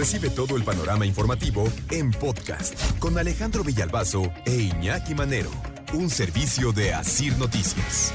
Recibe todo el panorama informativo en podcast con Alejandro Villalbazo e Iñaki Manero, un servicio de Asir Noticias.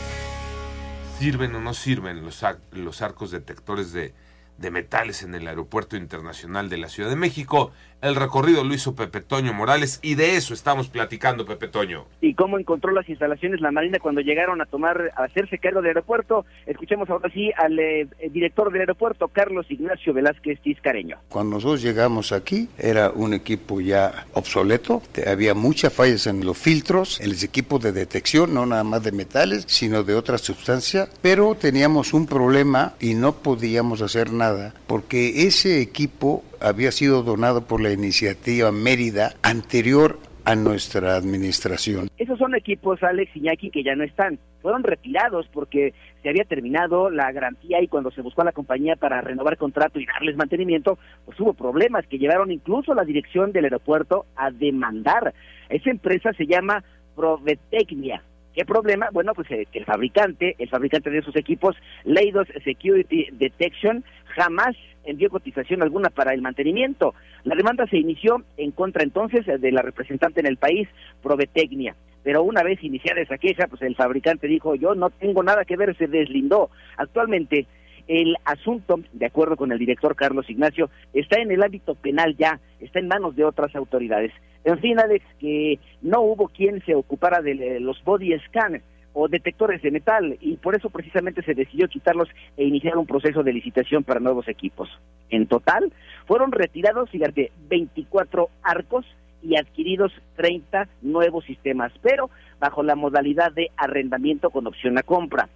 ¿Sirven o no sirven los, los arcos detectores de de metales en el Aeropuerto Internacional de la Ciudad de México. El recorrido lo hizo Pepe Toño Morales y de eso estamos platicando, Pepe Toño. ¿Y cómo encontró las instalaciones la Marina cuando llegaron a tomar, a hacerse cargo del aeropuerto? Escuchemos ahora sí al eh, director del aeropuerto, Carlos Ignacio Velázquez Tiscareño. Cuando nosotros llegamos aquí, era un equipo ya obsoleto, había muchas fallas en los filtros, en los equipos de detección, no nada más de metales, sino de otras sustancias, pero teníamos un problema y no podíamos hacer nada porque ese equipo había sido donado por la iniciativa Mérida anterior a nuestra administración. Esos son equipos, Alex Iñaki, que ya no están. Fueron retirados porque se había terminado la garantía y cuando se buscó a la compañía para renovar contrato y darles mantenimiento, pues hubo problemas que llevaron incluso a la dirección del aeropuerto a demandar. Esa empresa se llama Provetecnia ¿Qué problema? Bueno, pues eh, el fabricante, el fabricante de esos equipos, Leidos Security Detection, jamás envió cotización alguna para el mantenimiento. La demanda se inició en contra entonces de la representante en el país, Provetecnia. Pero una vez iniciada esa queja, pues el fabricante dijo, yo no tengo nada que ver, se deslindó. Actualmente el asunto, de acuerdo con el director Carlos Ignacio, está en el ámbito penal ya, está en manos de otras autoridades. En fin, Alex, que no hubo quien se ocupara de los body scanners o detectores de metal y por eso precisamente se decidió quitarlos e iniciar un proceso de licitación para nuevos equipos. En total, fueron retirados, fíjate, 24 arcos y adquiridos 30 nuevos sistemas, pero bajo la modalidad de arrendamiento con opción a compra.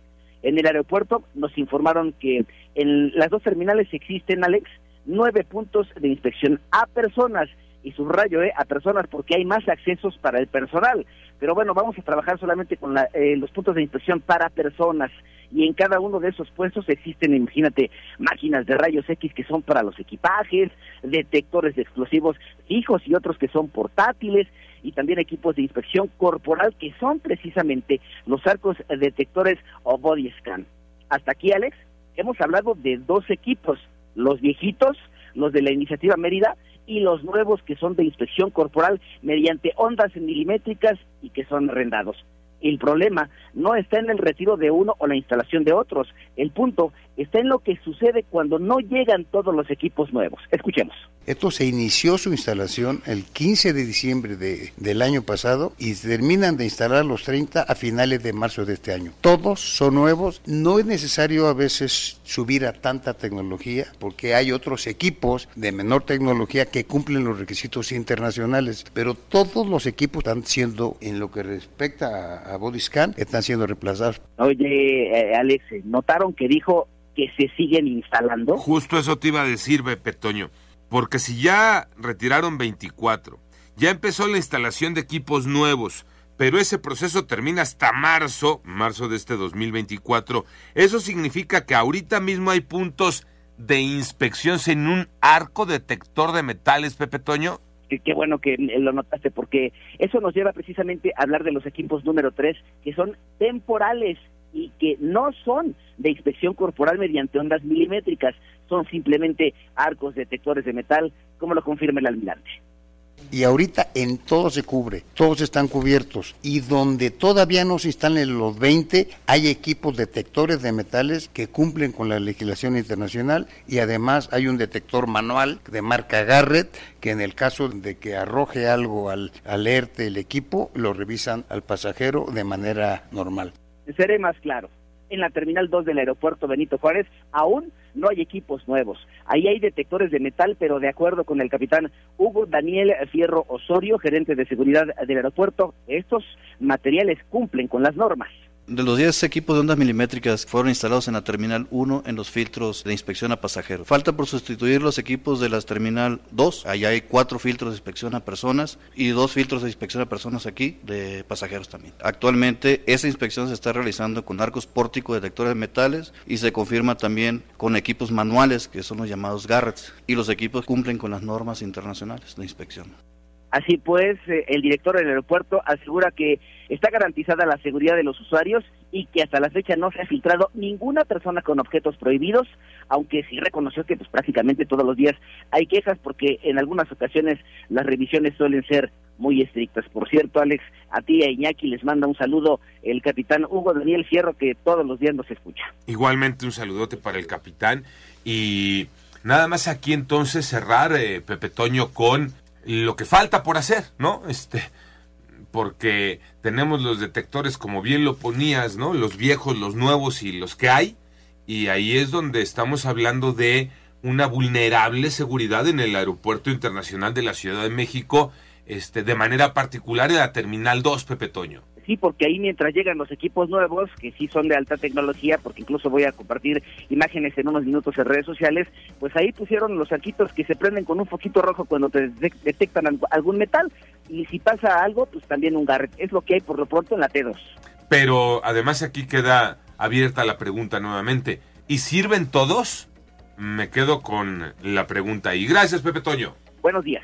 En el aeropuerto nos informaron que en las dos terminales existen, Alex, nueve puntos de inspección a personas. Y subrayo eh, a personas porque hay más accesos para el personal. Pero bueno, vamos a trabajar solamente con eh, los puntos de inspección para personas. Y en cada uno de esos puestos existen, imagínate, máquinas de rayos X que son para los equipajes, detectores de explosivos fijos y otros que son portátiles y también equipos de inspección corporal que son precisamente los arcos detectores o body scan. Hasta aquí, Alex, hemos hablado de dos equipos, los viejitos, los de la iniciativa Mérida, y los nuevos que son de inspección corporal mediante ondas milimétricas y que son arrendados. El problema no está en el retiro de uno o la instalación de otros. El punto está en lo que sucede cuando no llegan todos los equipos nuevos. Escuchemos. Esto se inició su instalación el 15 de diciembre de, del año pasado y terminan de instalar los 30 a finales de marzo de este año. Todos son nuevos. No es necesario a veces subir a tanta tecnología porque hay otros equipos de menor tecnología que cumplen los requisitos internacionales, pero todos los equipos están siendo, en lo que respecta a, Bodyscan, están siendo reemplazados. Oye, eh, Alex, ¿notaron que dijo que se siguen instalando? Justo eso te iba a decir, Pepe Toño. Porque si ya retiraron 24, ya empezó la instalación de equipos nuevos, pero ese proceso termina hasta marzo, marzo de este 2024, eso significa que ahorita mismo hay puntos de inspección en un arco detector de metales, Pepe Toño. Qué, bueno que lo notaste, porque eso nos lleva precisamente a hablar de los equipos número 3, que son temporales y que no son de inspección corporal mediante ondas milimétricas, son simplemente arcos detectores de metal, como lo confirma el almirante. Y ahorita en todo se cubre, todos están cubiertos. Y donde todavía no se instalan los 20, hay equipos detectores de metales que cumplen con la legislación internacional y además hay un detector manual de marca Garrett que en el caso de que arroje algo al alerte el equipo, lo revisan al pasajero de manera normal. Seré más claro en la Terminal 2 del aeropuerto Benito Juárez aún no hay equipos nuevos. Ahí hay detectores de metal, pero de acuerdo con el capitán Hugo Daniel Fierro Osorio, gerente de seguridad del aeropuerto, estos materiales cumplen con las normas. De los 10 equipos de ondas milimétricas fueron instalados en la Terminal 1 en los filtros de inspección a pasajeros. Falta por sustituir los equipos de la Terminal 2. Allá hay cuatro filtros de inspección a personas y dos filtros de inspección a personas aquí de pasajeros también. Actualmente esa inspección se está realizando con arcos pórtico detectores de metales y se confirma también con equipos manuales que son los llamados Garrets y los equipos cumplen con las normas internacionales de inspección. Así pues, eh, el director del aeropuerto asegura que está garantizada la seguridad de los usuarios y que hasta la fecha no se ha filtrado ninguna persona con objetos prohibidos, aunque sí reconoció que pues prácticamente todos los días hay quejas porque en algunas ocasiones las revisiones suelen ser muy estrictas. Por cierto, Alex, a ti y a Iñaki les manda un saludo el capitán Hugo Daniel Fierro que todos los días nos escucha. Igualmente un saludote para el capitán y nada más aquí entonces cerrar eh, Pepe Toño con lo que falta por hacer, ¿no? Este, porque tenemos los detectores, como bien lo ponías, ¿no? Los viejos, los nuevos y los que hay, y ahí es donde estamos hablando de una vulnerable seguridad en el Aeropuerto Internacional de la Ciudad de México, este, de manera particular en la Terminal 2, Pepe Toño sí, porque ahí mientras llegan los equipos nuevos, que sí son de alta tecnología, porque incluso voy a compartir imágenes en unos minutos en redes sociales, pues ahí pusieron los saquitos que se prenden con un foquito rojo cuando te detectan algún metal, y si pasa algo, pues también un garret. Es lo que hay por lo pronto en la T2. Pero además aquí queda abierta la pregunta nuevamente. ¿Y sirven todos? Me quedo con la pregunta. Y gracias, Pepe Toño. Buenos días.